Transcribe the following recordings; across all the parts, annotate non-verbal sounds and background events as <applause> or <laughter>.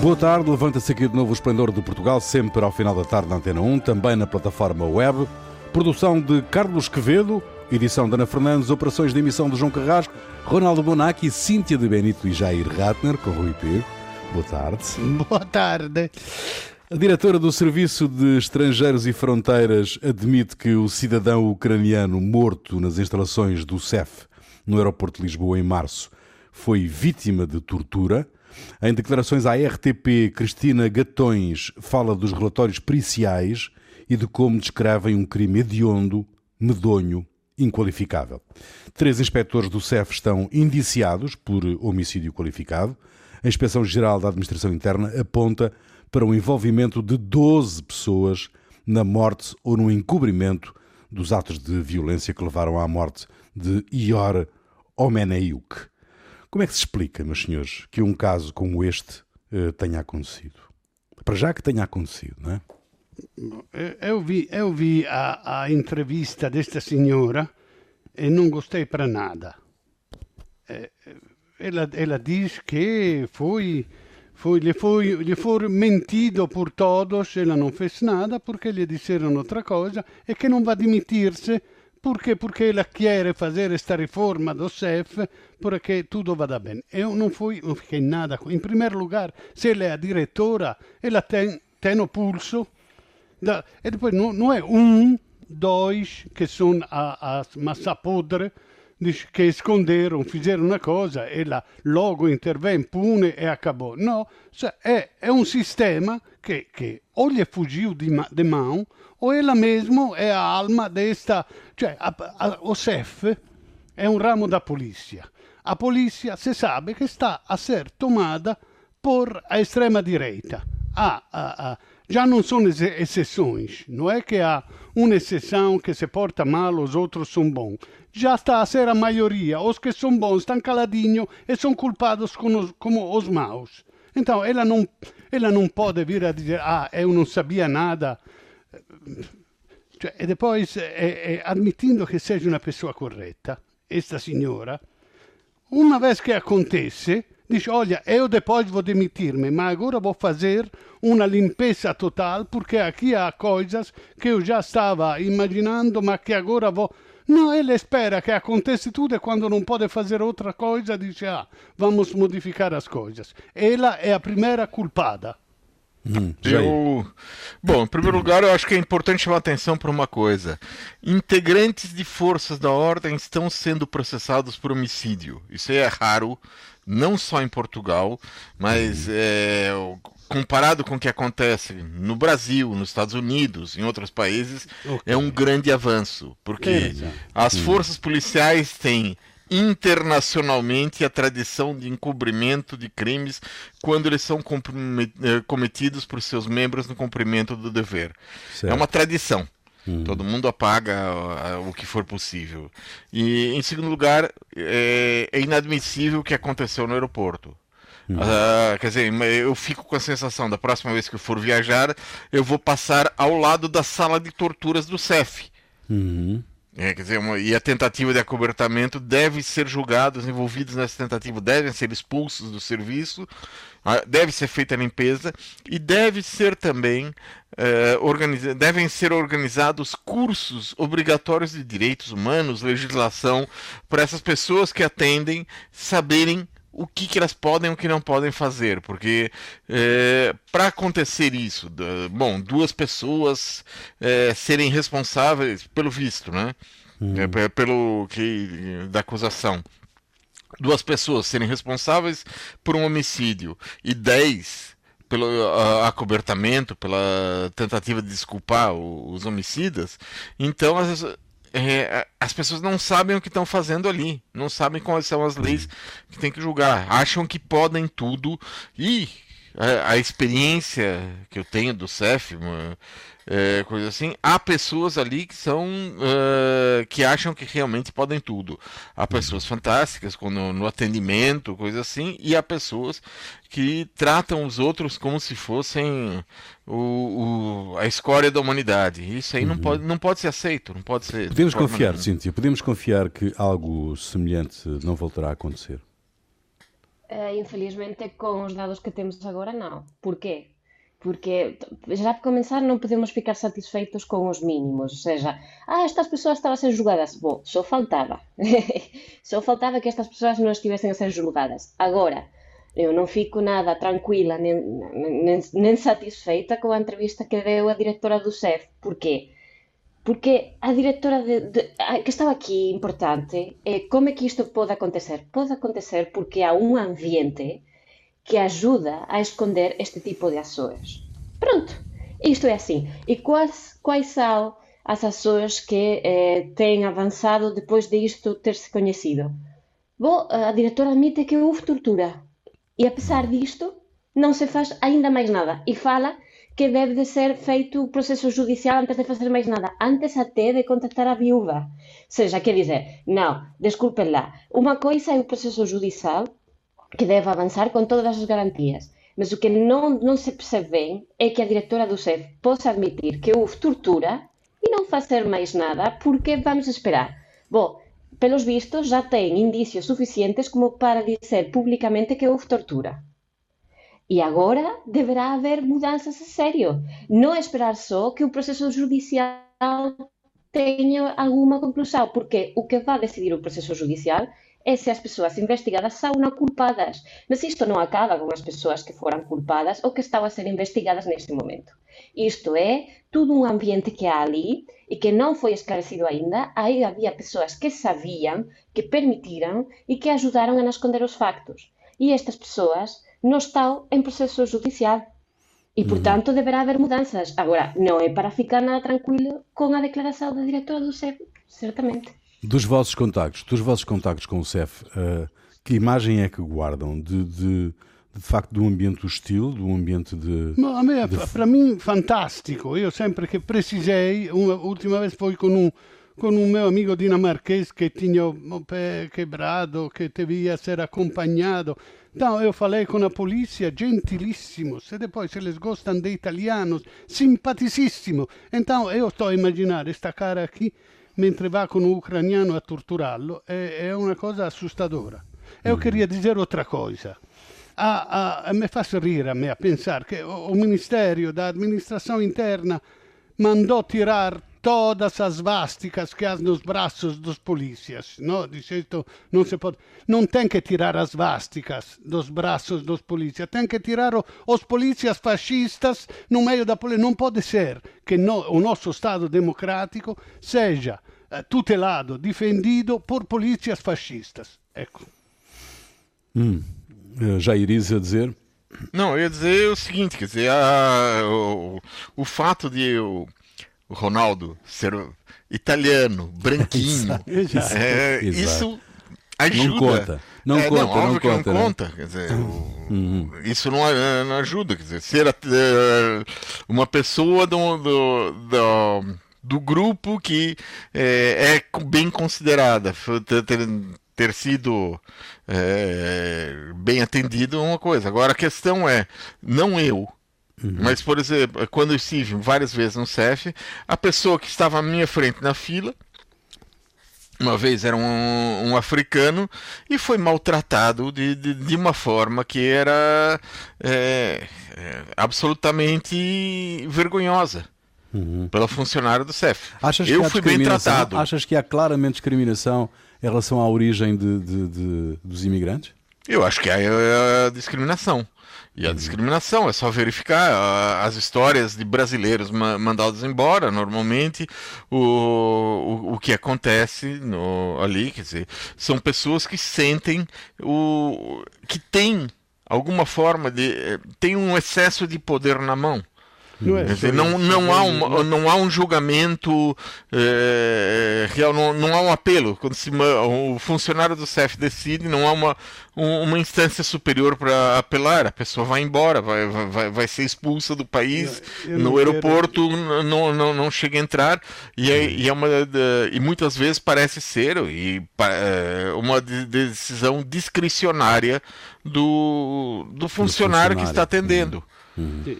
Boa tarde, levanta-se aqui de novo o Esplendor de Portugal, sempre ao final da tarde na Antena 1, também na plataforma web. Produção de Carlos Quevedo, edição de Ana Fernandes, operações de emissão de João Carrasco, Ronaldo Bonacci, Cíntia de Benito e Jair Ratner, com Rui Pego. Boa tarde. Boa tarde. A diretora do Serviço de Estrangeiros e Fronteiras admite que o cidadão ucraniano morto nas instalações do CEF no aeroporto de Lisboa em março foi vítima de tortura. Em declarações à RTP, Cristina Gatões fala dos relatórios periciais e de como descrevem um crime hediondo, medonho, inqualificável. Três inspectores do CEF estão indiciados por homicídio qualificado. A Inspeção-Geral da Administração Interna aponta para o envolvimento de 12 pessoas na morte ou no encobrimento dos atos de violência que levaram à morte de Ior Omeneyuk. Como é que se explica, meus senhores, que um caso como este uh, tenha acontecido? Para já que tenha acontecido, não é? Eu vi, eu vi a, a entrevista desta senhora e não gostei para nada. Ela, ela diz que foi foi, lhe, foi, lhe foi mentido por todos, ela não fez nada porque lhe disseram outra coisa e que não vai demitir-se porque, porque ela quer fazer esta reforma do CEF para que tudo vada bem. Eu não, fui, não fiquei nada. Em primeiro lugar, se ela é a diretora, ela tem, tem o pulso. Da, e depois não, não é um, dois que são a, a massa podre que esconderam, fizeram uma coisa, ela logo intervém, pune e acabou. No, é, é um sistema que, que ou lhe fugiu de, de mão, ou ela mesmo é a alma desta... Cioè, a, a, o CEF é um ramo da polícia. A polícia, se sabe, que está a ser tomada por a extrema-direita. Ah, ah, ah, já não são exceções, não é que há uma exceção que se porta mal, os outros são bons. Já está a ser a maioria, os que são bons estão caladinhos e são culpados como, como os maus. Então, ela não, ela não pode vir a dizer, ah, eu não sabia nada. Cioè, e depois, é, é, admitindo que seja uma pessoa correta, esta senhora, uma vez que acontece, diz: Olha, eu depois vou demitir-me, mas agora vou fazer uma limpeza total, porque aqui há coisas que eu já estava imaginando, mas que agora vou. Não, ele espera que aconteça tudo e quando não pode fazer outra coisa diz: Ah, vamos modificar as coisas. Ela é a primeira culpada. Hum, eu... Bom, em primeiro lugar, eu acho que é importante chamar atenção para uma coisa: integrantes de forças da ordem estão sendo processados por homicídio. Isso é raro, não só em Portugal, mas é, comparado com o que acontece no Brasil, nos Estados Unidos, em outros países, okay. é um grande avanço, porque as forças policiais têm internacionalmente a tradição de encobrimento de crimes quando eles são eh, cometidos por seus membros no cumprimento do dever. Certo. É uma tradição. Hum. Todo mundo apaga o que for possível. E, em segundo lugar, é, é inadmissível o que aconteceu no aeroporto. Uh, quer dizer, eu fico com a sensação da próxima vez que eu for viajar, eu vou passar ao lado da sala de torturas do CEF. Uhum. É, quer dizer, uma, e a tentativa de acobertamento deve ser julgada, os envolvidos nessa tentativa devem ser expulsos do serviço, deve ser feita a limpeza e deve ser também organiza devem ser organizados cursos obrigatórios de direitos humanos, legislação, para essas pessoas que atendem saberem o que, que elas podem e o que não podem fazer, porque é, para acontecer isso, bom, duas pessoas é, serem responsáveis pelo visto, né? Hum. É, pelo que da acusação, duas pessoas serem responsáveis por um homicídio e dez pelo uh, acobertamento, pela tentativa de desculpar os homicidas, então as, é, as pessoas não sabem o que estão fazendo ali, não sabem quais são as leis que tem que julgar, acham que podem tudo e a, a experiência que eu tenho do CEF, é, coisa assim, há pessoas ali que são uh, que acham que realmente podem tudo. Há pessoas fantásticas no, no atendimento, coisa assim, e há pessoas que tratam os outros como se fossem o, o, a escória da humanidade. Isso aí uhum. não, pode, não pode ser aceito, não pode ser. Podemos confiar, Cíntia, podemos confiar que algo semelhante não voltará a acontecer. Uh, infelizmente, com os dados que temos agora, não. Porquê? Porque, já para começar, não podemos ficar satisfeitos com os mínimos. Ou seja, ah, estas pessoas estavam a ser julgadas. Bom, só faltava. <laughs> só faltava que estas pessoas não estivessem a ser julgadas. Agora, eu não fico nada tranquila nem, nem, nem satisfeita com a entrevista que deu a diretora do CEF. Porquê? Porque a directora de, de, a, que estaba aquí importante é como é que isto pode acontecer? Pode acontecer porque há un ambiente que ajuda a esconder este tipo de ações. Pronto, isto é assim. E quais, quais são as ações que eh, têm avançado depois de isto ter se conhecido? Bom, a diretora admite que houve tortura. E apesar disto, não se faz ainda mais nada. E fala que debe de ser feito o proceso judicial antes de facer máis nada, antes até de contactar a viúva. Seja, quer dizer, non, desculpen lá, unha coisa é o proceso judicial que debe avanzar con todas as garantías, mas o que non, non se percebe é que a directora do SEF posa admitir que houve tortura e non facer máis nada porque vamos esperar. Bo, pelos vistos já ten indicios suficientes como para dizer públicamente que houve tortura. E agora deverá haver mudanças a sério. Não esperar só que o processo judicial tenha alguma conclusão, porque o que vai decidir o processo judicial é se as pessoas investigadas são ou não culpadas. Mas isto não acaba com as pessoas que foram culpadas ou que estão a ser investigadas neste momento. Isto é tudo um ambiente que há ali e que não foi esclarecido ainda. Aí havia pessoas que sabiam, que permitiram e que ajudaram a esconder os factos. E estas pessoas no está em processo judicial. E, portanto, uhum. deverá haver mudanças. Agora, não é para ficar nada tranquilo com a declaração da diretora do CEF, certamente. Dos vossos contactos, dos vossos contactos com o CEF, uh, que imagem é que guardam de, de, de facto de um ambiente hostil, de um ambiente de... No, a me, de... para mim, fantástico. Eu sempre que precisei, uma última vez foi com um con un meu amigo dinamarquês que tinha o pé quebrado, que devia ser acompanhado. Então eu falei com a polícia, gentilíssimos, e depois eles gostam de italianos, simpaticíssimo. Então eu estou a imaginar esta cara aqui, mentre va con un ucraniano a torturarlo, è, è una cosa assustadora. Eu mm. queria dizer outra coisa. A, a, me fa sorrire a me a pensare che o, o Ministério da Administração Interna mandou tirar todas as vásticas que há nos braços dos polícias. Não, Dice não se pode. Não tem que tirar as vásticas dos braços dos polícias, tem que tirar o, os polícias fascistas no meio da polícia. Não pode ser que no, o nosso Estado democrático seja eh, tutelado, defendido por polícias fascistas. Ecco. Hum. Já irias a dizer? Não, eu ia dizer o seguinte, quer dizer, a, o, o fato de eu Ronaldo ser italiano, branquinho. <laughs> exato, é, exato. Isso ajuda. Não conta. Não é, conta, não, não conta. Não conta. Quer dizer, uhum. Isso não, não, ajuda. Quer dizer, ser é, uma pessoa do, do, do, do grupo que é, é, bem considerada, ter, ter sido é, bem atendido é uma coisa. Agora a questão é, não eu, Uhum. Mas, por exemplo, quando eu estive várias vezes no CEF, a pessoa que estava à minha frente na fila, uma vez era um, um africano e foi maltratado de, de, de uma forma que era é, é, absolutamente vergonhosa. Uhum. Pela funcionária do CEF. Achas eu fui bem tratado. Achas que há claramente discriminação em relação à origem de, de dos imigrantes? Eu acho que há é, discriminação. E a discriminação é só verificar as histórias de brasileiros ma mandados embora, normalmente o, o, o que acontece no, ali, quer dizer, são pessoas que sentem o que tem alguma forma de tem um excesso de poder na mão. Não, é dizer, não, não, há um, não há um julgamento é, real, não, não há um apelo. Quando se, o funcionário do CEF decide, não há uma, uma instância superior para apelar. A pessoa vai embora, vai, vai, vai ser expulsa do país, no aeroporto não, não, não chega a entrar. E, é, e, é uma, e muitas vezes parece ser e, é, uma decisão discricionária do, do funcionário, do funcionário que está atendendo. Uhum.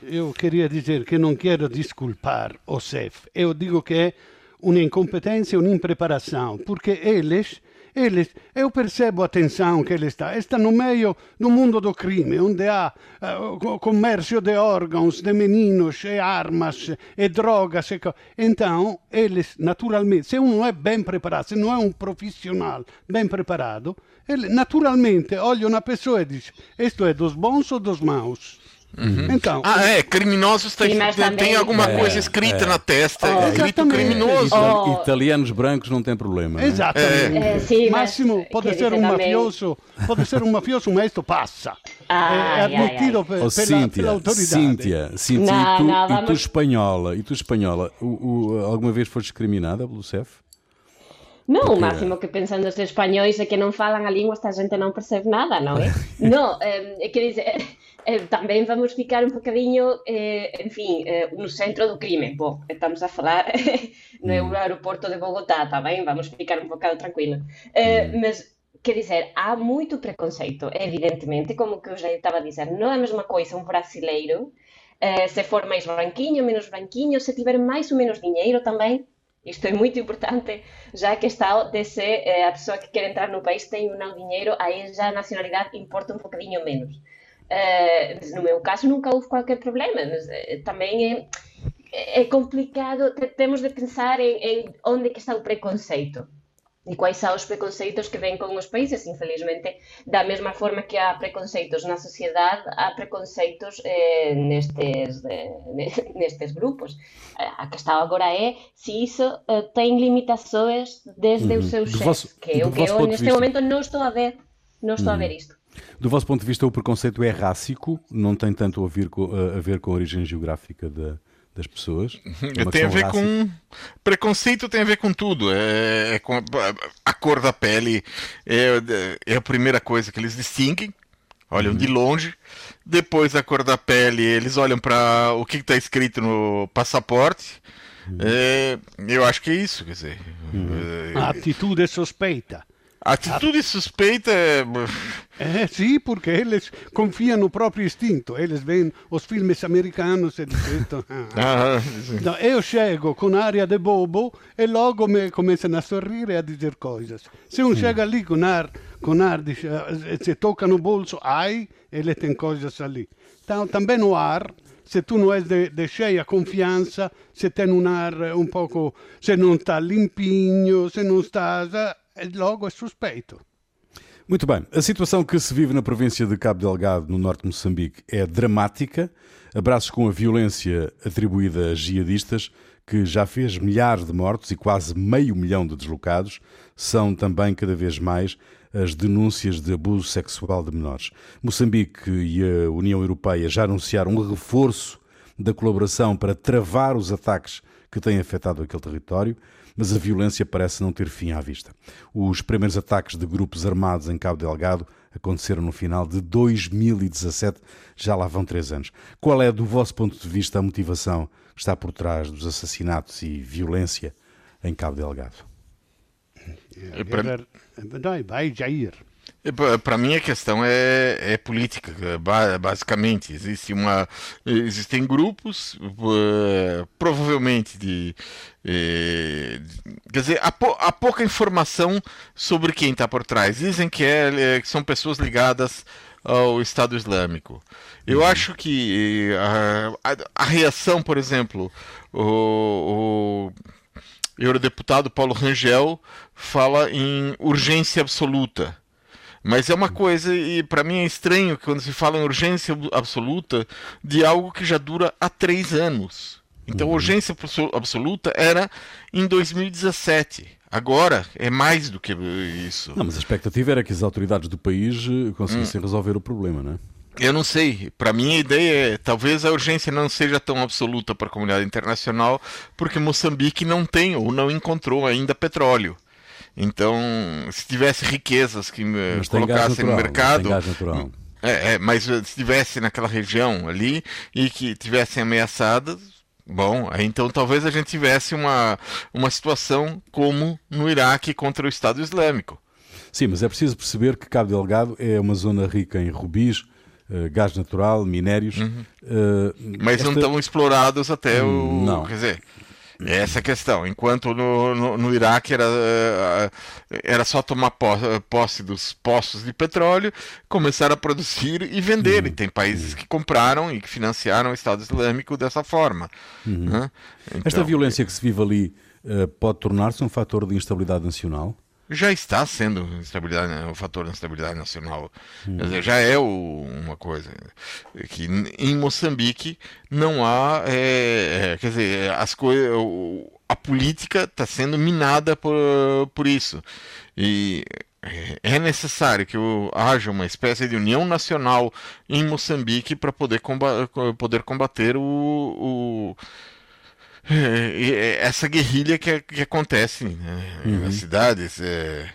Eu queria dizer que não quero desculpar o CEF. Eu digo que é uma incompetência, uma impreparação, porque eles eles, eu percebo a tensão que ele está. Está no meio do mundo do crime, onde há uh, comércio de órgãos, de meninos, e armas, e drogas. E então, eles, naturalmente, se um não é bem preparado, se não é um profissional bem preparado, ele naturalmente olha uma pessoa e diz: Isto é dos bons ou dos maus? Uhum. Então, ah, é, criminosos tem, tem, alguma é, coisa escrita é. na testa, oh, escrito criminoso. Oh. Italianos brancos não tem problema. Né? Exatamente. É. É, sim, Máximo pode ser um mafioso, pode ser um mafioso, mas isto passa. é admitido ai, ai. Pela, oh, Cíntia, pela autoridade. Cíntia, Cíntia não, e, tu, não, e tu espanhola, e tu espanhola, o, o, alguma vez foste discriminada pelo CEF? Non, o máximo que pensan dos españois é que non falan a lingua, esta xente non percebe nada, non é? <laughs> non, eh, que dice, eh, eh, tamén vamos ficar un bocadiño, eh, en fin, eh, no centro do crime. Bo, estamos a falar eh, no mm. aeroporto de Bogotá, tamén vamos ficar un bocado tranquilo. Eh, mm. Mas, que dizer, há moito preconceito, evidentemente, como que eu já estaba a dizer, non é a mesma coisa un brasileiro, eh, se for máis branquiño, menos branquiño, se tiver máis ou menos dinheiro tamén, isto é muito importante, já que está de ser eh, a pessoa que quer entrar no país tem não dinheiro, aí já a nacionalidade importa um bocadinho menos. Uh, no meu caso nunca houve qualquer problema, mas uh, também é, é complicado, temos de pensar em, em onde que está o preconceito e quais são os preconceitos que vêm com os países, infelizmente, da mesma forma que há preconceitos na sociedade, há preconceitos eh, nestes, eh, <laughs> nestes grupos. Eh, a questão agora é se isso eh, tem limitações desde uhum. os seus chefes, que é o que eu neste vista... momento não estou a ver, não estou uhum. a ver isto. Do vosso ponto de vista, o preconceito é rássico, não tem tanto a ver com a, ver com a origem geográfica da, das pessoas. É tem a ver com. Preconceito tem a ver com tudo. É, é com a, a, cor da pele é, é, a primeira coisa que eles distinguem. Olham uhum. de longe. Depois a cor da pele, eles olham para o que está escrito no passaporte. Uhum. É, eu acho que é isso, quer dizer. Uhum. A atitude suspeita. Atitude suspeita é. Eh sì, porque eles confiam no próprio instinto. Eles veem os filmes americanos e dizem: ah, <laughs> ah, sì. no, Eu chego com aria de bobo e logo me começam a sorrir e a dizer coisas. Se um mm. chega ali com ar, com ar diz, se toca no bolso, ai, ele tem coisas ali. Então, também no ar, se tu não és de, de cheia confiança, se tem um ar um pouco, se não está limpinho, se não está, logo é suspeito. Muito bem. A situação que se vive na província de Cabo Delgado, no norte de Moçambique, é dramática. Abraços com a violência atribuída a jihadistas, que já fez milhares de mortos e quase meio milhão de deslocados, são também cada vez mais as denúncias de abuso sexual de menores. Moçambique e a União Europeia já anunciaram um reforço da colaboração para travar os ataques que têm afetado aquele território mas a violência parece não ter fim à vista. Os primeiros ataques de grupos armados em Cabo Delgado aconteceram no final de 2017, já lá vão três anos. Qual é, do vosso ponto de vista, a motivação que está por trás dos assassinatos e violência em Cabo Delgado? É, para... Vai, Jair. Para mim a questão é, é política, basicamente. Existe uma, existem grupos, uh, provavelmente de, Quer dizer, há, po, há, pouca informação sobre quem está por trás. Dizem que, é, é, que são pessoas ligadas ao Estado Islâmico. Eu uhum. acho que a, a, a, reação, por exemplo, o, o eurodeputado Paulo Rangel fala em urgência absoluta. Mas é uma coisa, e para mim é estranho quando se fala em urgência absoluta de algo que já dura há três anos. Então, uhum. urgência absoluta era em 2017. Agora é mais do que isso. Não, mas a expectativa era que as autoridades do país eh, conseguissem hum. resolver o problema, não é? Eu não sei. Para mim, a ideia é talvez a urgência não seja tão absoluta para a comunidade internacional, porque Moçambique não tem ou não encontrou ainda petróleo. Então, se tivesse riquezas que mas colocassem natural, no mercado. É, é, mas se tivesse naquela região ali e que tivessem ameaçadas, bom, então talvez a gente tivesse uma, uma situação como no Iraque contra o Estado Islâmico. Sim, mas é preciso perceber que Cabo Delgado é uma zona rica em rubis, Uh, gás natural, minérios. Uhum. Uh, mas esta... não estão explorados até o. Não. Quer dizer, essa a questão. Enquanto no, no, no Iraque era, eh, era só tomar posse dos poços de petróleo, começar a produzir e vender. Uhum. E tem países que compraram e que financiaram o Estado Islâmico dessa forma. Uhum. Né? Então, Esta violência que se vive ali uh, pode tornar-se um fator de instabilidade nacional? Já está sendo instabilidade, um fator de instabilidade nacional. Hum. Dizer, já é o, uma coisa que em Moçambique não há, é, é, quer dizer, as coisas, a política está sendo minada por, por isso e é necessário que haja uma espécie de união nacional em Moçambique para poder, combater, poder combater o, o é, é, <laughs> essa guerrilha que, que acontece né, uhum. nas cidades. É,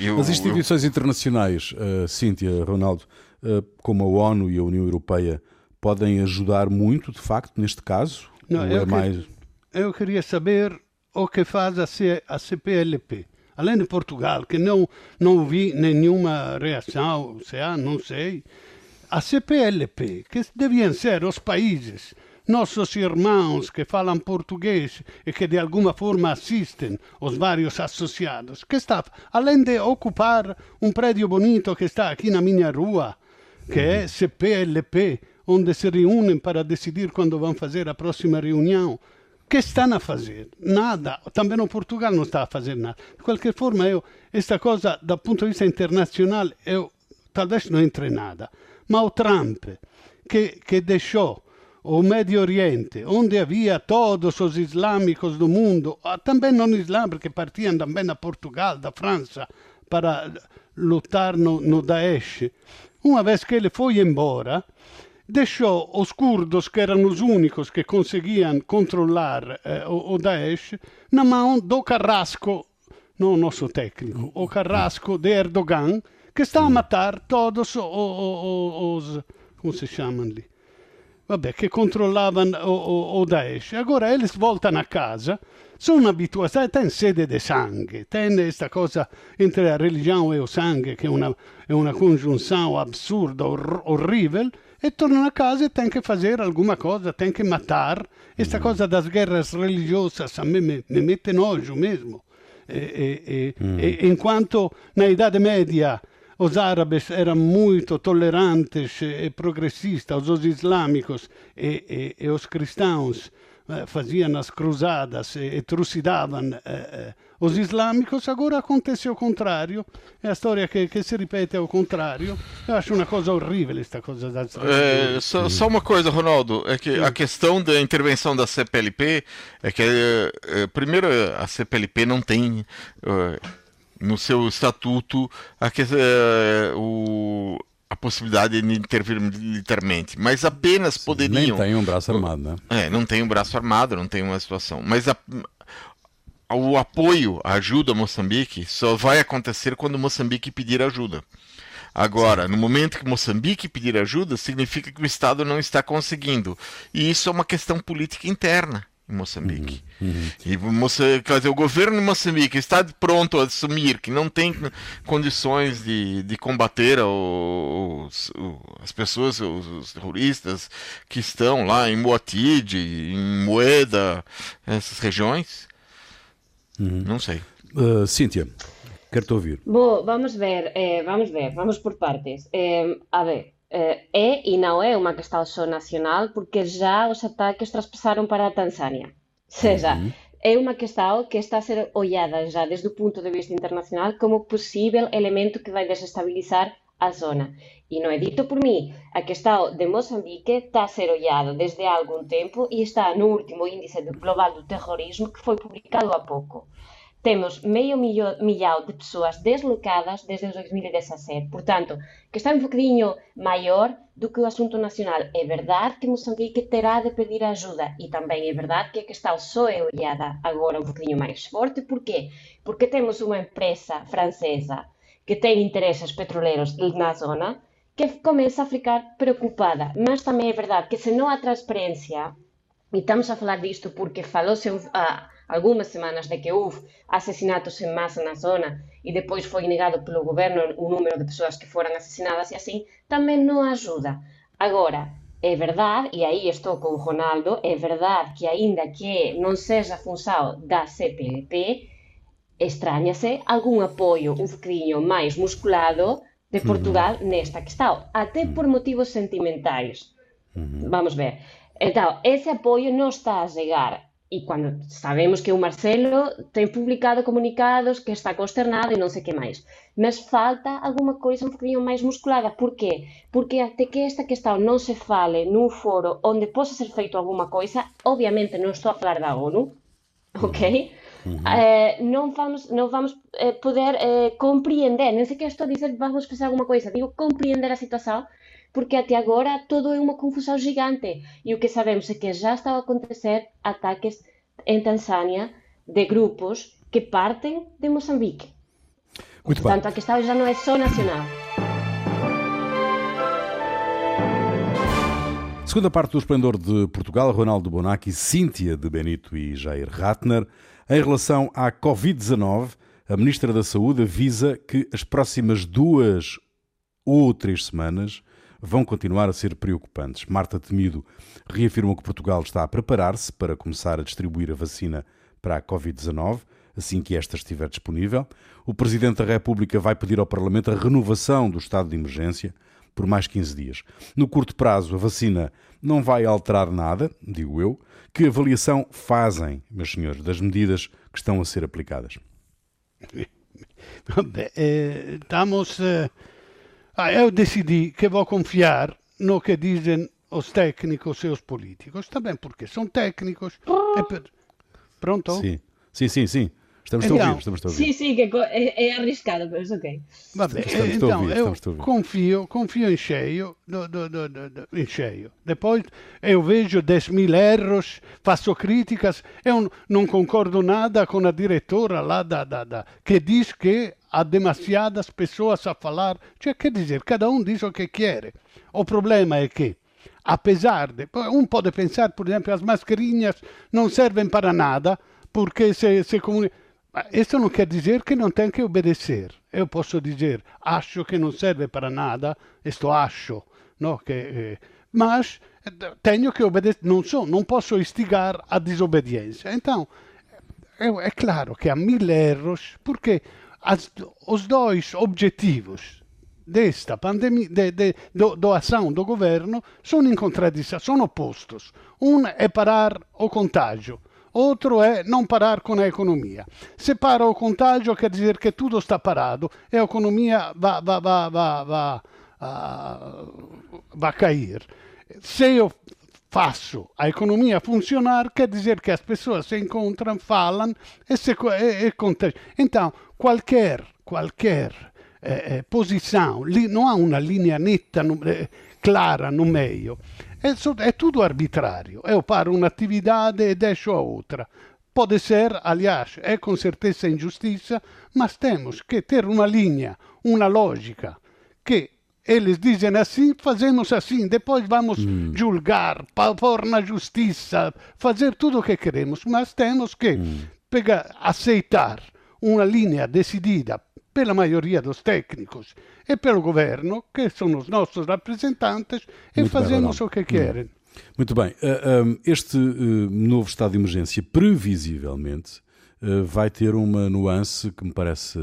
eu, As instituições eu... internacionais, uh, Cíntia, Ronaldo, uh, como a ONU e a União Europeia, podem ajudar muito, de facto, neste caso? Não, eu, é mais... que, eu queria saber o que faz a, C, a CPLP. Além de Portugal, que não, não vi nenhuma reação, se há, não sei. A CPLP, que deviam ser os países nossos irmãos que falam português e que de alguma forma assistem os vários associados, que está, além de ocupar um prédio bonito que está aqui na minha rua, que é CPLP, onde se reúnem para decidir quando vão fazer a próxima reunião, que estão a fazer? Nada. Também o Portugal não está a fazer nada. De qualquer forma, eu, esta coisa, do ponto de vista internacional, eu talvez não entre nada. Mas o Trump, que, que deixou o Médio Oriente, onde havia todos os islâmicos do mundo, ah, também não islâmicos, que partiam também da Portugal, da França, para lutar no, no Daesh. Uma vez que ele foi embora, deixou os curdos, que eram os únicos que conseguiam controlar eh, o, o Daesh, na mão do carrasco, não o nosso técnico, o carrasco de Erdogan, que está a matar todos os, os, os como se chamam ali? Vabbè, che controllavano o, o, o Daesh. Agora eles voltam a casa, sono abituati, tem sede de sangue, tem questa cosa entre a religião e o sangue, che è una, è una congiunção absurda, or, orrível, e tornano a casa e tem que fazer alguma coisa, tem que matar. Esta mm. cosa das guerras religiosas a me, me, me mette nojo mesmo. E, e, e, mm. e, enquanto na Idade Média os árabes eram muito tolerantes e progressistas, os islâmicos e, e, e os cristãos eh, faziam as cruzadas e, e trucidavam eh, eh, os islâmicos, agora acontece o contrário, é a storia che, che, si ripete ao contrário. Eu acho uma coisa horrível esta coisa das é, só, só, uma coisa, Ronaldo, é que Sim. a questão da intervenção da CPLP é que, é, primeiro, a CPLP não tem no seu estatuto a, uh, o, a possibilidade de intervir militarmente, mas apenas poderiam. Nem tem um braço armado, né? É, não tem um braço armado, não tem uma situação. Mas a, o apoio, a ajuda a Moçambique só vai acontecer quando Moçambique pedir ajuda. Agora, no momento que Moçambique pedir ajuda, significa que o Estado não está conseguindo. E isso é uma questão política interna Moçambique. Uhum, uhum. E Moça, quer dizer, o governo de Moçambique está pronto a assumir que não tem condições de, de combater os, os, as pessoas, os, os, terroristas que estão lá em Moatide, em Moeda, essas regiões. Uhum. Não sei. Uh, Cíntia, quero-te ouvir. Bom, vamos ver, eh, vamos ver, vamos por partes. Eh, a ver, é e não é uma questão só nacional, porque já os ataques traspassaram para a Tanzânia. Ou seja, uhum. é uma questão que está a ser olhada já desde o ponto de vista internacional como possível elemento que vai desestabilizar a zona. E não é dito por mim, a questão de Moçambique está a ser olhada desde há algum tempo e está no último índice global do terrorismo que foi publicado há pouco. Temos meio milhão de pessoas deslocadas desde 2017. Portanto, que está um bocadinho maior do que o assunto nacional. É verdade que Moçambique terá de pedir ajuda e também é verdade que a questão só é olhada agora um bocadinho mais forte. Por quê? Porque temos uma empresa francesa que tem interesses petroleiros na zona que começa a ficar preocupada. Mas também é verdade que se não há transparência, e estamos a falar disto porque falou-se ah, algumas semanas de que houve assassinatos em massa na zona e depois foi negado pelo governo o número de pessoas que foram assassinadas e assim, também não ajuda. Agora, é verdade, e aí estou com o Ronaldo, é verdade que ainda que não seja função da CPLP, estranha-se algum apoio um bocadinho mais musculado de. Portugal uhum. nesta questão, até por motivos sentimentais. Uhum. Vamos ver. Então, esse apoio não está a chegar e quando sabemos que o Marcelo tem publicado comunicados que está consternado e não sei que mais. Mas falta alguma coisa um bocadinho mais musculada. Por quê? Porque até que esta questão não se fale num foro onde possa ser feito alguma coisa, obviamente não estou a falar da ONU, ok? Uhum. Uh, não vamos, não vamos uh, poder uh, compreender, nem sequer estou a dizer vamos fazer alguma coisa, digo compreender a situação porque até agora todo é uma confusão gigante. E o que sabemos é que já estão a acontecer ataques em Tanzânia de grupos que partem de Moçambique. Muito Portanto, bem. a questão já não é só nacional. Segunda parte do Esplendor de Portugal, Ronaldo Bonacci, Cíntia de Benito e Jair Ratner. Em relação à Covid-19, a Ministra da Saúde avisa que as próximas duas ou três semanas vão continuar a ser preocupantes. Marta Temido reafirmou que Portugal está a preparar-se para começar a distribuir a vacina para a Covid-19 assim que esta estiver disponível. O Presidente da República vai pedir ao Parlamento a renovação do estado de emergência por mais 15 dias. No curto prazo, a vacina não vai alterar nada, digo eu. Que avaliação fazem, meus senhores, das medidas que estão a ser aplicadas? Eh, estamos eh, Ah, eu decidi que vou confiar no que dizem os técnicos e os políticos. Também porque são técnicos. É per... Pronto? Sim, sim, sim. sim. Estamos então, a ouvir, estamos a ouvir. Sim, sim, que é, é arriscado, mas ok. Vabbè, estamos então, ouvir, eu confio, confio em cheio, do, do, do, em cheio. Depois eu vejo 10 mil erros, faço críticas, eu não concordo nada com a diretora lá da, da, da que diz que há demasiadas pessoas a falar. Cioè, quer dizer, cada um diz o que quer. O problema é que, apesar de. Um pode pensar, por exemplo, as mascarinhas não servem para nada, porque se, se comunica. Isso não quer dizer que não tem que obedecer. Eu posso dizer, acho que não serve para nada, isto acho, no? que, eh, mas tenho que obedecer, não, sou, não posso instigar a desobediência. Então, é, é claro que há mil erros, porque as, os dois objetivos desta pandemia, de, de, do, do ação do governo, sono in contraddizione, sono oppostos. Um é parar o contágio, outro é não parar com a economia. Se para o contágio, quer dizer que tudo está parado e a economia vai, vai, vai, vai, vai, uh, vai cair. Se eu faço a economia funcionar, quer dizer que as pessoas se encontram, falam e se e, e contagiam. Então, qualquer, qualquer eh, eh, posição, li, não há uma linha neta, no, eh, clara no meio. É, é tudo arbitrário. Eu paro un'attività e deixo a outra. Pode ser, aliás, é com certeza injustiça, mas temos que ter uma linha, uma lógica, que eles dizem assim, fazemos assim, depois vamos mm. julgar, pôr na justiça, fazer tudo o que queremos, mas temos que mm. pegar, aceitar uma linha decidida pela maioria dos técnicos e pelo governo, que são os nossos representantes, e Muito fazemos bem, o que querem. Muito bem. Eh, este eh, novo estado de emergência, previsivelmente, eh, vai ter uma nuance que me parece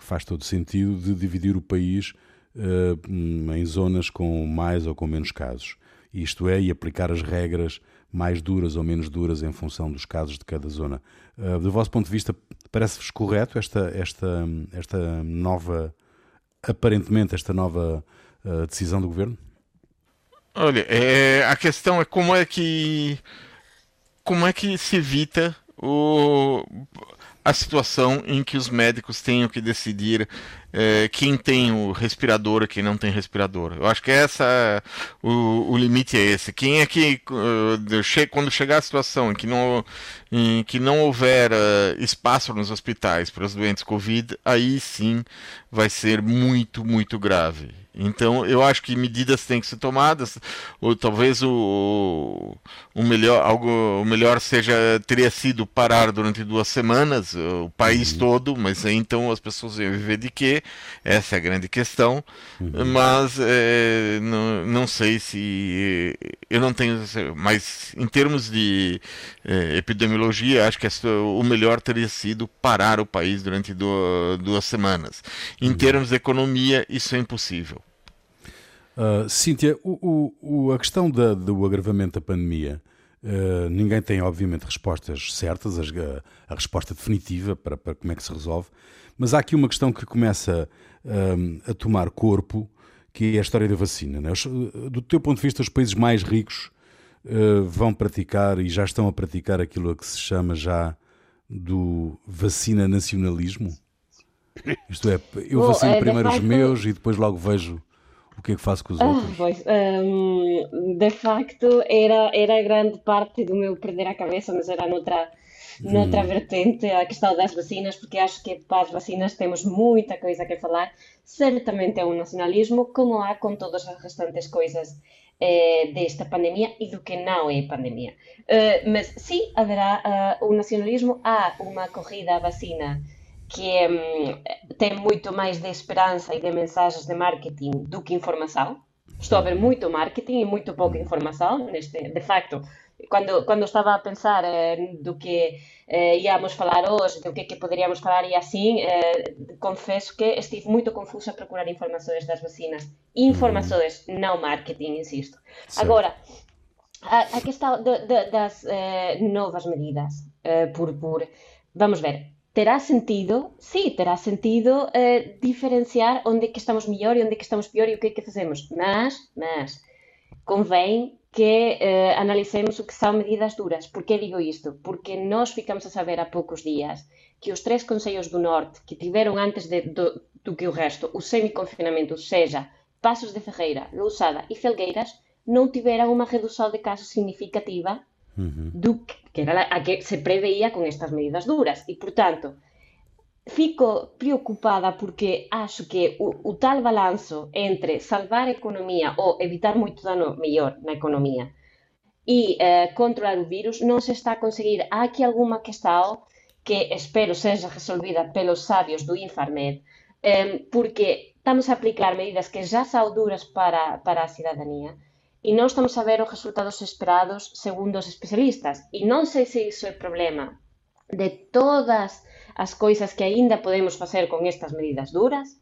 que faz todo sentido de dividir o país em zonas com mais ou com menos casos. Isto é, e aplicar as regras mais duras ou menos duras em função dos casos de cada zona. Do vosso ponto de vista, Parece-vos correto esta, esta, esta nova, aparentemente, esta nova uh, decisão do governo? Olha, é, a questão é como é que como é que se evita o, a situação em que os médicos tenham que decidir é, quem tem o respirador e quem não tem respirador. Eu acho que essa o, o limite é esse. Quem é que uh, quando chegar a situação em que não em que não houver uh, espaço nos hospitais para os doentes Covid, aí sim vai ser muito muito grave. Então eu acho que medidas têm que ser tomadas, ou talvez o, o melhor algo o melhor seja teria sido parar durante duas semanas o país uhum. todo, mas aí então as pessoas iam viver de quê? Essa é a grande questão. Uhum. Mas é, não, não sei se. Eu não tenho. Mas em termos de é, epidemiologia, acho que o melhor teria sido parar o país durante duas, duas semanas. Em uhum. termos de economia, isso é impossível. Uh, Cíntia, o, o, a questão da, do agravamento da pandemia, uh, ninguém tem, obviamente, respostas certas, a, a resposta definitiva para, para, como é que se resolve, mas há aqui uma questão que começa uh, a tomar corpo, que é a história da vacina. Né? Do teu ponto de vista, os países mais ricos vão praticar e já estão a praticar aquilo que se chama já do vacina nacionalismo? Isto é, eu vacino é, primeiro os meus e depois logo vejo o que é que faço com os outros? Ah, pois, um, de facto, era, era grande parte do meu perder a cabeça, mas era noutra, noutra hum. vertente, a questão das vacinas, porque acho que para as vacinas temos muita coisa a falar. Certamente é um nacionalismo, como há com todas as restantes coisas eh, desta pandemia e do que não é pandemia. Uh, mas sim, haverá uh, um nacionalismo, há uma corrida à vacina que hum, tem muito mais de esperança e de mensagens de marketing do que informação. Estou a ver muito marketing e muito pouca informação. Neste, de facto, quando, quando estava a pensar eh, do que eh, íamos falar hoje, do que, que poderíamos falar e assim, eh, confesso que estive muito confusa a procurar informações das vacinas. Informações, não marketing, insisto. Sim. Agora, a, a questão de, de, das eh, novas medidas, eh, por, por, vamos ver, terá sentido, sí, terá sentido eh, diferenciar onde que estamos mellor e onde que estamos pior e o que é que facemos. Mas, mas, convém que eh, analicemos o que são medidas duras. Por que digo isto? Porque nós ficamos a saber há poucos días que os três consellos do Norte que tiveron antes de, do, do que o resto o semi-confinamento, seja Pasos de Ferreira, Lousada e Felgueiras, non tiveran unha redução de casos significativa uhum. do que, que era a que se preveía con estas medidas duras. E, portanto, fico preocupada porque acho que o, o tal balanzo entre salvar a economía ou evitar moito dano mellor na economía e eh, controlar o virus non se está a conseguir. Há aquí alguma questão que espero seja resolvida pelos sabios do Infarmed, eh, porque estamos a aplicar medidas que já são duras para, para a cidadanía, e non estamos a ver os resultados esperados segundo os especialistas. E non sei se iso é problema de todas as coisas que aínda podemos facer con estas medidas duras,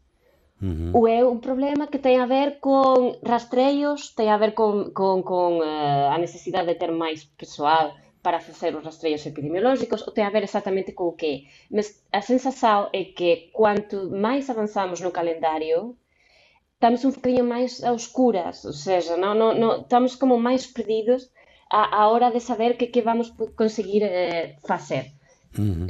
Uhum. Ou é un problema que ten a ver con rastreios, ten a ver con, con, con uh, a necesidade de ter máis persoal para facer os rastreios epidemiolóxicos, ou ten a ver exactamente co que? Mas a sensación é que quanto máis avanzamos no calendario, estamos un bocadinho máis a oscuras, ou seja, non, non, non, estamos como máis perdidos a, a hora de saber que, que vamos conseguir eh, facer. Uhum.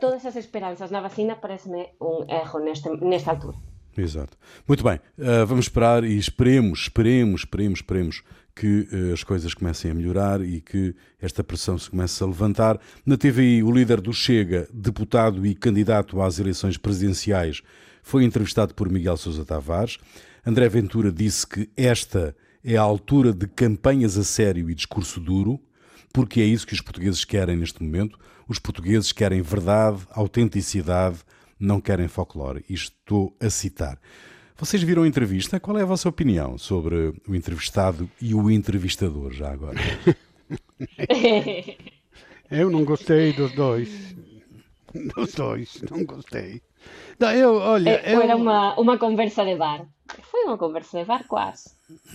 Todas as esperanças na vacina, parece-me um erro neste, nesta altura. Exato. Muito bem, uh, vamos esperar e esperemos, esperemos, esperemos, esperemos que uh, as coisas comecem a melhorar e que esta pressão se comece a levantar. Na TVI, o líder do Chega, deputado e candidato às eleições presidenciais, foi entrevistado por Miguel Sousa Tavares. André Ventura disse que esta é a altura de campanhas a sério e discurso duro, porque é isso que os portugueses querem neste momento. Os portugueses querem verdade, autenticidade, não querem folclore. Isto estou a citar. Vocês viram a entrevista? Qual é a vossa opinião sobre o entrevistado e o entrevistador, já agora? <laughs> Eu não gostei dos dois. <laughs> Dos dois, não gostei. Não, eu, olha, é, eu... Era uma, uma conversa de bar. Foi uma conversa de bar, quase.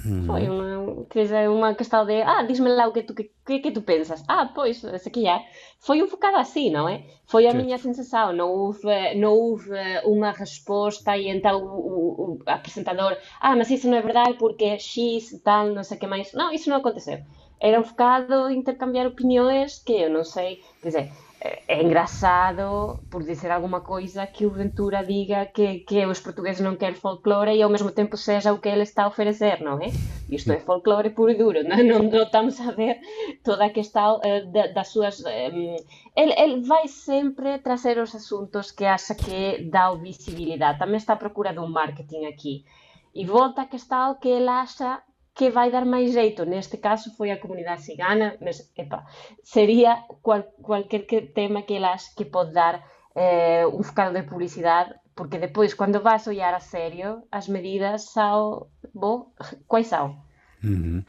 Hum. Foi uma, dizer, uma questão de, ah, diz-me lá o que tu, que, que tu pensas. Ah, pois, se aqui é. Foi um bocado assim, não é? Foi a que... minha sensação. Não houve, não houve uma resposta e então o, o, apresentador, ah, mas isso não é verdade porque X tal, não sei o que mais. Não, isso não aconteceu. Era um bocado intercambiar opiniões que eu não sei, quer dizer, é engraçado, por dizer alguma coisa, que o Ventura diga que, que os portugueses não querem folclore e ao mesmo tempo seja o que ele está a oferecer, não é? Isto é folclore puro e duro, não, não, não estamos a ver toda a questão uh, da, das suas... Um, ele, ele vai sempre trazer os assuntos que acha que dá visibilidade. Também está à procura de um marketing aqui. E volta a questão que ele acha que vai dar máis jeito. Neste caso foi a comunidade cigana, mas epa, sería cual, cualquier que tema que elas que pode dar eh, un focado de publicidade Porque depois, quando vas olhar a sério, as medidas são. Bom, quais são? Uhum.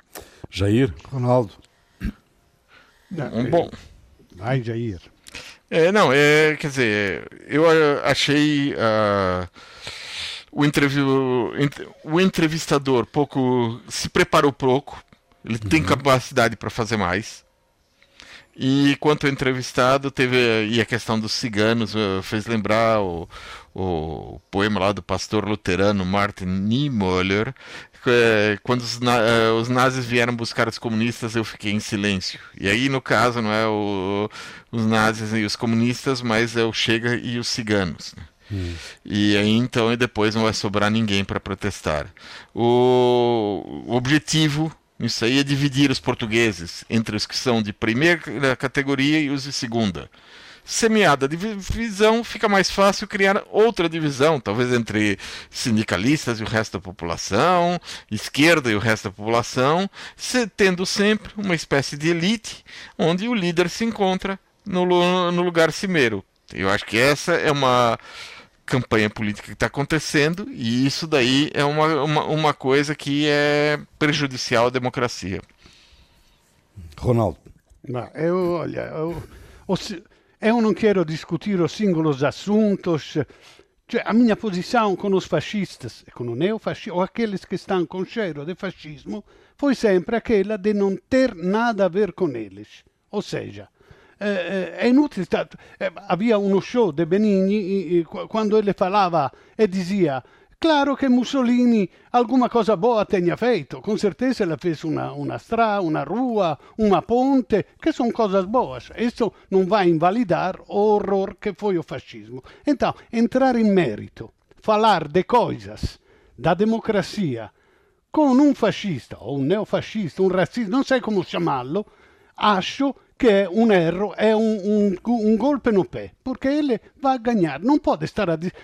Jair, Ronaldo. Não, bom. Vai, Jair. É, não, é, quer dizer, eu achei uh, o, o entrevistador pouco se preparou pouco, ele uhum. tem capacidade para fazer mais. E quanto ao entrevistado, teve e a questão dos ciganos, uh, fez lembrar o, o poema lá do pastor luterano Martin Niemöller, é, quando os, uh, os, nazis vieram buscar os comunistas, eu fiquei em silêncio. E aí, no caso, não é o, os nazis e os comunistas, mas é o Chega e os ciganos. Né? Hum. E aí então e depois não vai sobrar ninguém para protestar. O, o objetivo isso aí é dividir os portugueses entre os que são de primeira categoria e os de segunda semeada a divisão, fica mais fácil criar outra divisão, talvez entre sindicalistas e o resto da população, esquerda e o resto da população, tendo sempre uma espécie de elite onde o líder se encontra no, no lugar cimeiro. Eu acho que essa é uma campanha política que está acontecendo e isso daí é uma, uma, uma coisa que é prejudicial à democracia. Ronaldo. Não, eu, olha, eu, eu não quero discutir os singoli assuntos. Cioè, a minha posição com os fascistas e com o neofascismo, ou aqueles que estão com cheiro de fascismo, foi sempre aquela de não ter nada a ver com eles. Ou seja, eh, è inutile. Eh, havia uno show de Benigni quando ele falava e dizia Claro che Mussolini alguma cosa boa tenha feito, com certeza ele fez uma, uma estrada, uma rua, uma ponte, que são coisas boas. Isso não vai invalidar o horror que foi o fascismo. Então, entrar em mérito, falar de coisas da democracia com um fascista, ou um neofascista, um racista, não sei como chamá-lo, acho che è un erro, un, un golpe no pé, porque ele vai ganhar. Não pode estar a dizer.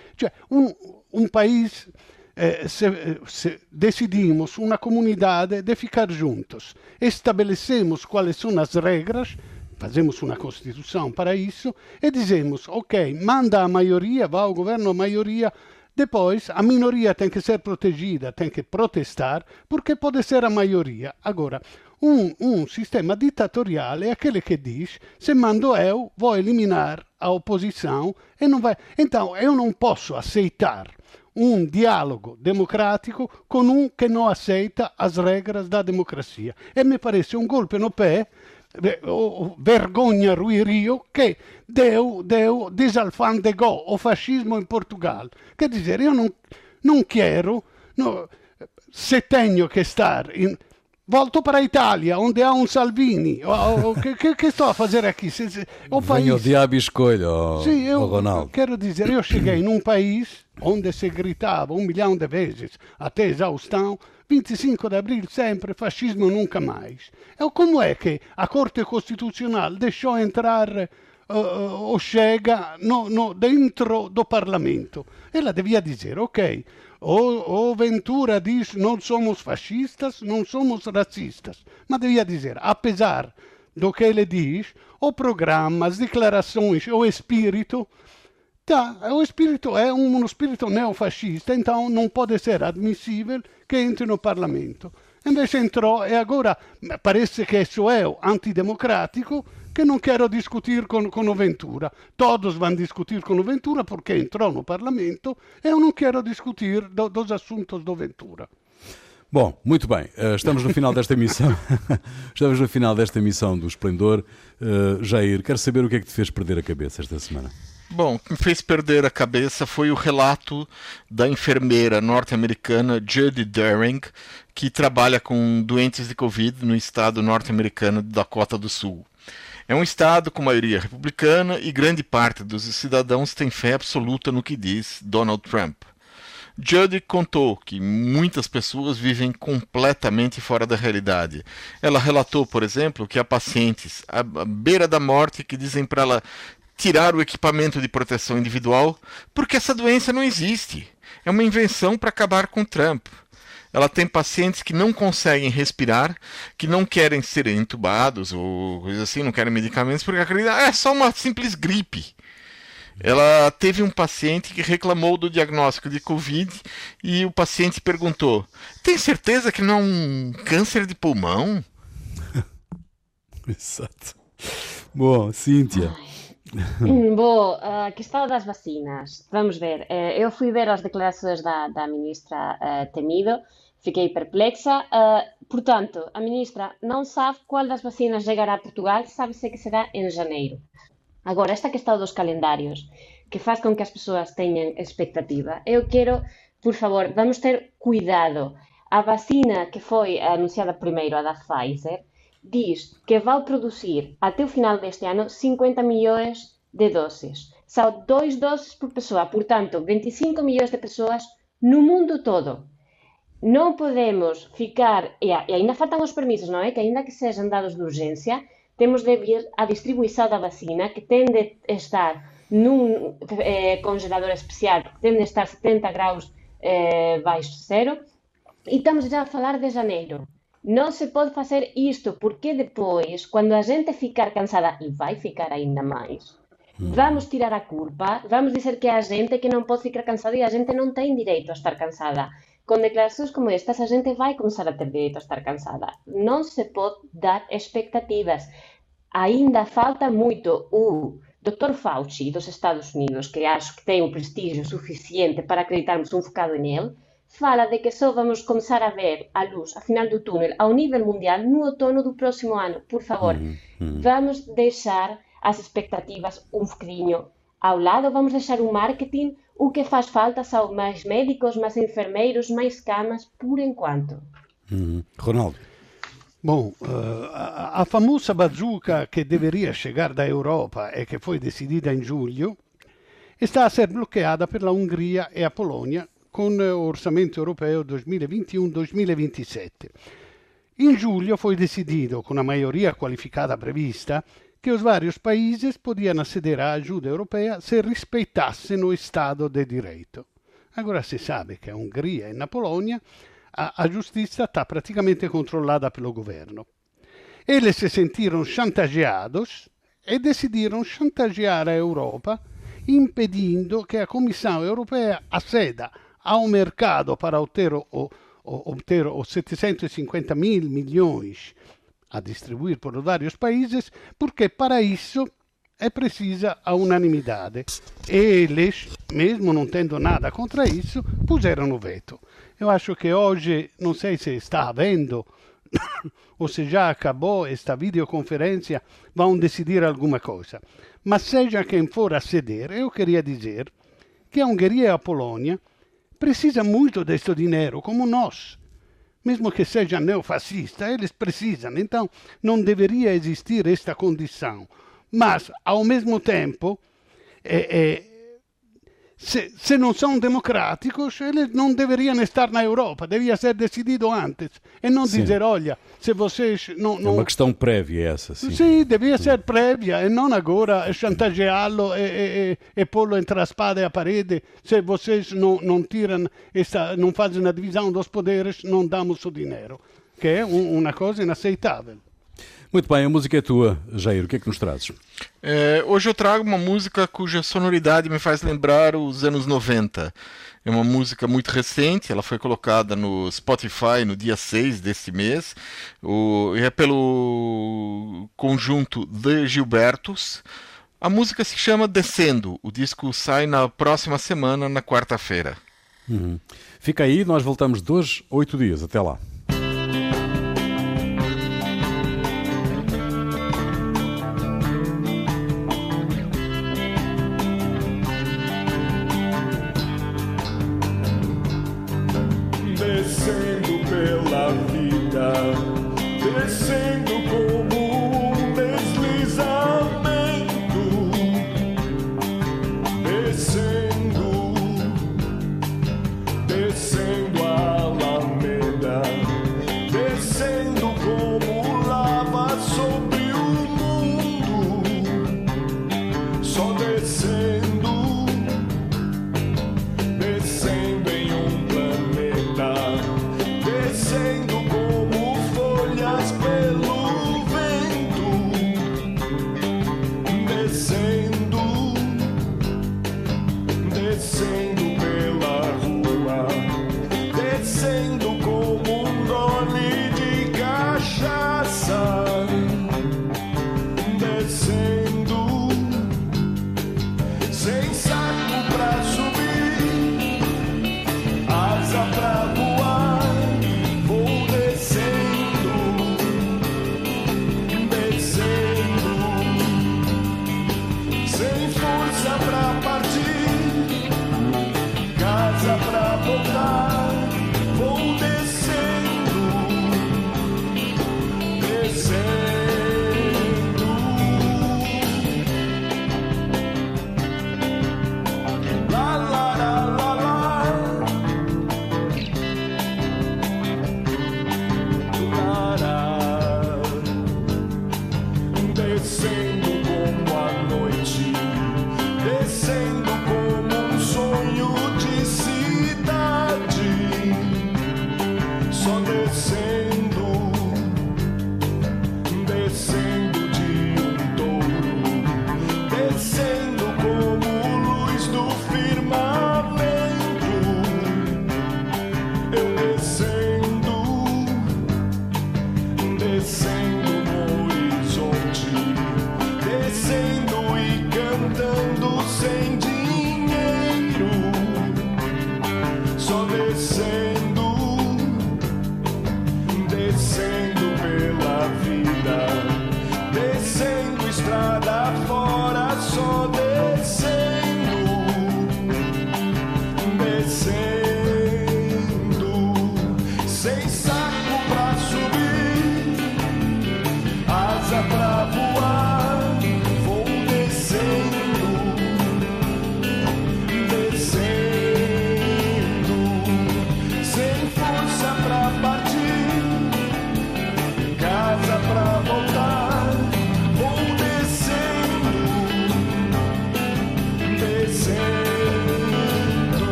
Um, um país, eh, se, se, decidimos, uma comunidade, de ficar juntos, estabelecemos quais são as regras, fazemos uma constituição para isso, e dizemos, ok, manda a maioria, vá ao governo a maioria, depois a minoria tem que ser protegida, tem que protestar, porque pode ser a maioria. Agora, um, um sistema ditatorial é aquele que diz: se mando eu, vou eliminar a oposição e não vai. Então, eu não posso aceitar um diálogo democrático com um que não aceita as regras da democracia. E me parece um golpe no pé vergogna Rui Rio che deu, deu desalfandegò o fascismo in Portugal. Quer dizer, eu não, não quero, se tenho que estar in, Volto para a Itália, onde há um Salvini. O, que, que, que, estou a fazer aqui? O país... o diabo e escolha, oh, Sim, eu Ronaldo. Quero dizer, eu cheguei num país onde se gritava um milhão de vezes, até exaustão, 25 de abril sempre, fascismo nunca mais. E como é que a Corte Costitucional deixou entrar uh, o Chega no, no, dentro do Parlamento? Ela devia dizer, ok, o, o Ventura diz não somos fascistas, não somos racistas. Mas devia dizer, apesar do que ele diz, o programa, as declarações, o espírito, tá, o espírito é um, um espírito neofascista, então não pode ser admissível que entre no Parlamento. Invece entrou e agora parece che isso é antidemocrático que não quero discutir com, com o Ventura. Todos vão discutir com o Ventura porque entrou no Parlamento e eu não quero discutir do, dos assuntos do Ventura. Bom, muito bem, eh, estamos no final desta emissão. <laughs> estamos no final desta emissão do Esplendor. Uh, Jair, quero saber o que é que te fez perder a cabeça esta semana. Bom, o que me fez perder a cabeça foi o relato da enfermeira norte-americana Judy Daring, que trabalha com doentes de Covid no estado norte-americano de Dakota do Sul. É um estado com maioria republicana e grande parte dos cidadãos tem fé absoluta no que diz Donald Trump. Judy contou que muitas pessoas vivem completamente fora da realidade. Ela relatou, por exemplo, que há pacientes à beira da morte que dizem para ela tirar o equipamento de proteção individual porque essa doença não existe. É uma invenção para acabar com Trump. Ela tem pacientes que não conseguem respirar, que não querem ser entubados ou coisa assim, não querem medicamentos porque acreditam ah, é só uma simples gripe. ela teve um paciente que reclamou do diagnóstico de Covid e o paciente perguntou: Tem certeza que não é um câncer de pulmão? <laughs> Exato. Bom, Cíntia. Bom, a questão das vacinas. Vamos ver. Eh, eu fui ver as declarações da, da ministra uh, Temido, fiquei perplexa. Uh, portanto, a ministra não sabe qual das vacinas chegará a Portugal, sabe-se que será em janeiro. Agora, esta questão dos calendários, que faz com que as pessoas tenham expectativa, eu quero, por favor, vamos ter cuidado. A vacina que foi anunciada primeiro, a da Pfizer, diz que vai produzir até o final deste ano 50 milhões de doses. São dois doses por pessoa, portanto, 25 milhões de pessoas no mundo todo. non podemos ficar, e, a, e ainda faltan os permisos, non é? Que ainda que sexan dados de urgencia, temos de vir a distribuição da vacina, que ten de estar nun eh, congelador especial, que ten de estar 70 graus eh, baixo cero, e estamos já a falar de janeiro. Non se pode facer isto, porque depois, quando a gente ficar cansada, e vai ficar ainda máis, mm. Vamos tirar a culpa, vamos dizer que é a gente que non pode ficar cansada e a gente non ten direito a estar cansada. Com declarações como estas, a gente vai começar a ter direito a estar cansada. Não se pode dar expectativas. Ainda falta muito. O Dr. Fauci dos Estados Unidos, que acho que tem o prestígio suficiente para acreditarmos um focado nele, fala de que só vamos começar a ver a luz a final do túnel ao nível mundial no outono do próximo ano. Por favor, uhum, uhum. vamos deixar as expectativas um bocadinho ao lado, vamos deixar o marketing. O que faz falta são mais médicos, mais enfermeiros, mais camas, por enquanto. Uhum. Ronaldo. Bom, uh, a, a famosa bazooka que deveria chegar da Europa e que foi decidida em julho está a ser bloqueada pela Hungria e a Polônia con orçamento europeo 2021-2027. In giugno foi decidido, com a maioria qualificada prevista, que os vários países podiam aceder à ajuda europeia se respeitassem o Estado de Direito. Agora si sabe che a Hungria e na Polônia a, a giustizia está praticamente controllata pelo governo. Eles se sentiram chantageados e decidiram chantagear a Europa impedindo che a Comissão Europeia aceda ao mercado para obter, o, obter os 750 mil milhões a distribuir por vários países, porque para isso é precisa a unanimidade. E eles, mesmo não tendo nada contra isso, puseram o veto. Eu acho que hoje, não sei se está havendo <coughs> ou se já acabou esta videoconferência, vão decidir alguma coisa. Mas seja quem for a ceder, eu queria dizer que a Hungria e a Polônia precisa muito deste dinheiro, como nós. Mesmo que seja neofascista, eles precisam. Então, não deveria existir esta condição. Mas, ao mesmo tempo, é, é, se, se, não são democráticos, eles não deveriam estar na Europa, devia ser decidido antes. E não sim. dizer, olha, se vocês não, não... É uma questão prévia essa, sim. Sim, devia ser prévia e não agora chantageá-lo e, e, e pô-lo entre a espada e a parede. Se vocês não, não tiram, esta, não fazem a divisão dos poderes, não damos o dinheiro. Que é um, uma coisa inaceitável. Muito bem, a música é tua, Jair. O que é que nos trazes? É, hoje eu trago uma música cuja sonoridade me faz lembrar os anos 90. É uma música muito recente, ela foi colocada no Spotify no dia 6 deste mês. O, é pelo conjunto The Gilbertos. A música se chama Descendo. O disco sai na próxima semana, na quarta-feira. Uhum. Fica aí, nós voltamos dois, oito dias. Até lá. say